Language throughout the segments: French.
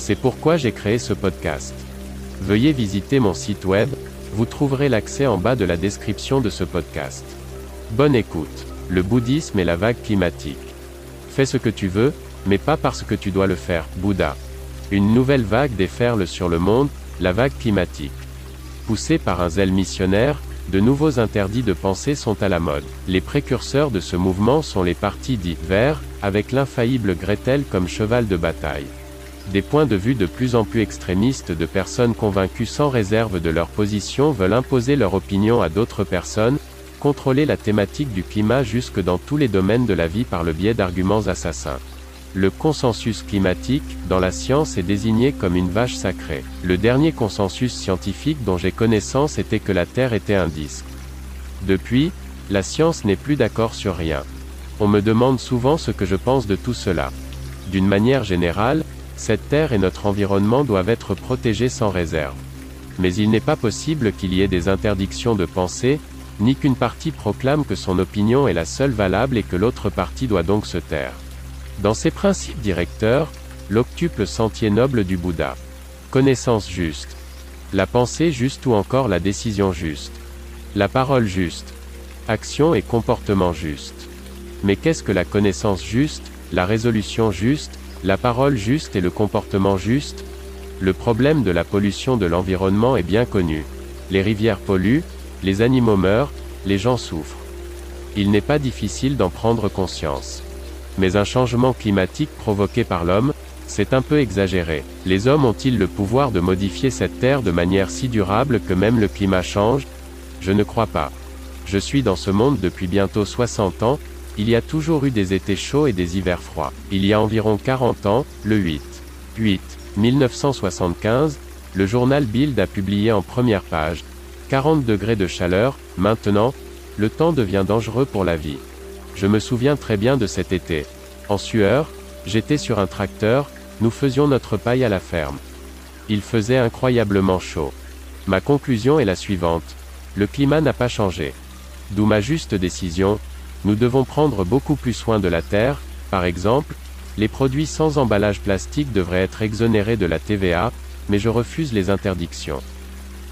C'est pourquoi j'ai créé ce podcast. Veuillez visiter mon site web, vous trouverez l'accès en bas de la description de ce podcast. Bonne écoute. Le bouddhisme et la vague climatique. Fais ce que tu veux, mais pas parce que tu dois le faire, Bouddha. Une nouvelle vague déferle sur le monde, la vague climatique. Poussée par un zèle missionnaire, de nouveaux interdits de pensée sont à la mode. Les précurseurs de ce mouvement sont les partis dits verts, avec l'infaillible Gretel comme cheval de bataille. Des points de vue de plus en plus extrémistes de personnes convaincues sans réserve de leur position veulent imposer leur opinion à d'autres personnes, contrôler la thématique du climat jusque dans tous les domaines de la vie par le biais d'arguments assassins. Le consensus climatique, dans la science est désigné comme une vache sacrée. Le dernier consensus scientifique dont j'ai connaissance était que la Terre était un disque. Depuis, la science n'est plus d'accord sur rien. On me demande souvent ce que je pense de tout cela. D'une manière générale, cette Terre et notre environnement doivent être protégés sans réserve. Mais il n'est pas possible qu'il y ait des interdictions de pensée, ni qu'une partie proclame que son opinion est la seule valable et que l'autre partie doit donc se taire. Dans ses principes directeurs, l'octuple sentier noble du Bouddha. Connaissance juste. La pensée juste ou encore la décision juste. La parole juste. Action et comportement juste. Mais qu'est-ce que la connaissance juste, la résolution juste, la parole juste et le comportement juste Le problème de la pollution de l'environnement est bien connu. Les rivières polluent, les animaux meurent, les gens souffrent. Il n'est pas difficile d'en prendre conscience. Mais un changement climatique provoqué par l'homme, c'est un peu exagéré. Les hommes ont-ils le pouvoir de modifier cette terre de manière si durable que même le climat change? Je ne crois pas. Je suis dans ce monde depuis bientôt 60 ans, il y a toujours eu des étés chauds et des hivers froids. Il y a environ 40 ans, le 8. 8. 1975, le journal Bild a publié en première page. 40 degrés de chaleur, maintenant, le temps devient dangereux pour la vie. Je me souviens très bien de cet été. En sueur, j'étais sur un tracteur, nous faisions notre paille à la ferme. Il faisait incroyablement chaud. Ma conclusion est la suivante. Le climat n'a pas changé. D'où ma juste décision, nous devons prendre beaucoup plus soin de la terre, par exemple, les produits sans emballage plastique devraient être exonérés de la TVA, mais je refuse les interdictions.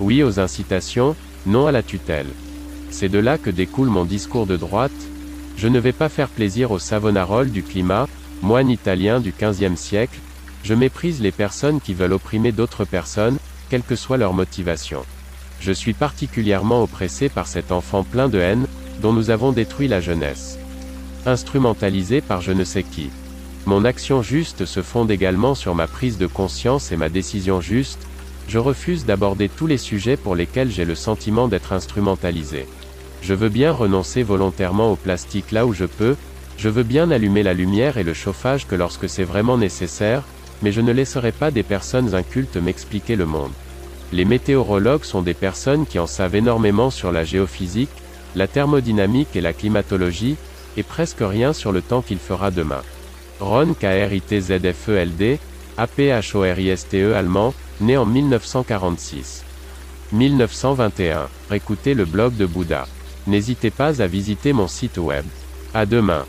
Oui aux incitations, non à la tutelle. C'est de là que découle mon discours de droite, je ne vais pas faire plaisir au Savonarola du climat, moine italien du XVe siècle, je méprise les personnes qui veulent opprimer d'autres personnes, quelle que soit leur motivation. Je suis particulièrement oppressé par cet enfant plein de haine, dont nous avons détruit la jeunesse. Instrumentalisé par je ne sais qui. Mon action juste se fonde également sur ma prise de conscience et ma décision juste, je refuse d'aborder tous les sujets pour lesquels j'ai le sentiment d'être instrumentalisé. Je veux bien renoncer volontairement au plastique là où je peux, je veux bien allumer la lumière et le chauffage que lorsque c'est vraiment nécessaire, mais je ne laisserai pas des personnes incultes m'expliquer le monde. Les météorologues sont des personnes qui en savent énormément sur la géophysique, la thermodynamique et la climatologie, et presque rien sur le temps qu'il fera demain. Ron KRITZFELD, APHORISTE allemand, né en 1946. 1921. Écoutez le blog de Bouddha. N'hésitez pas à visiter mon site web. À demain.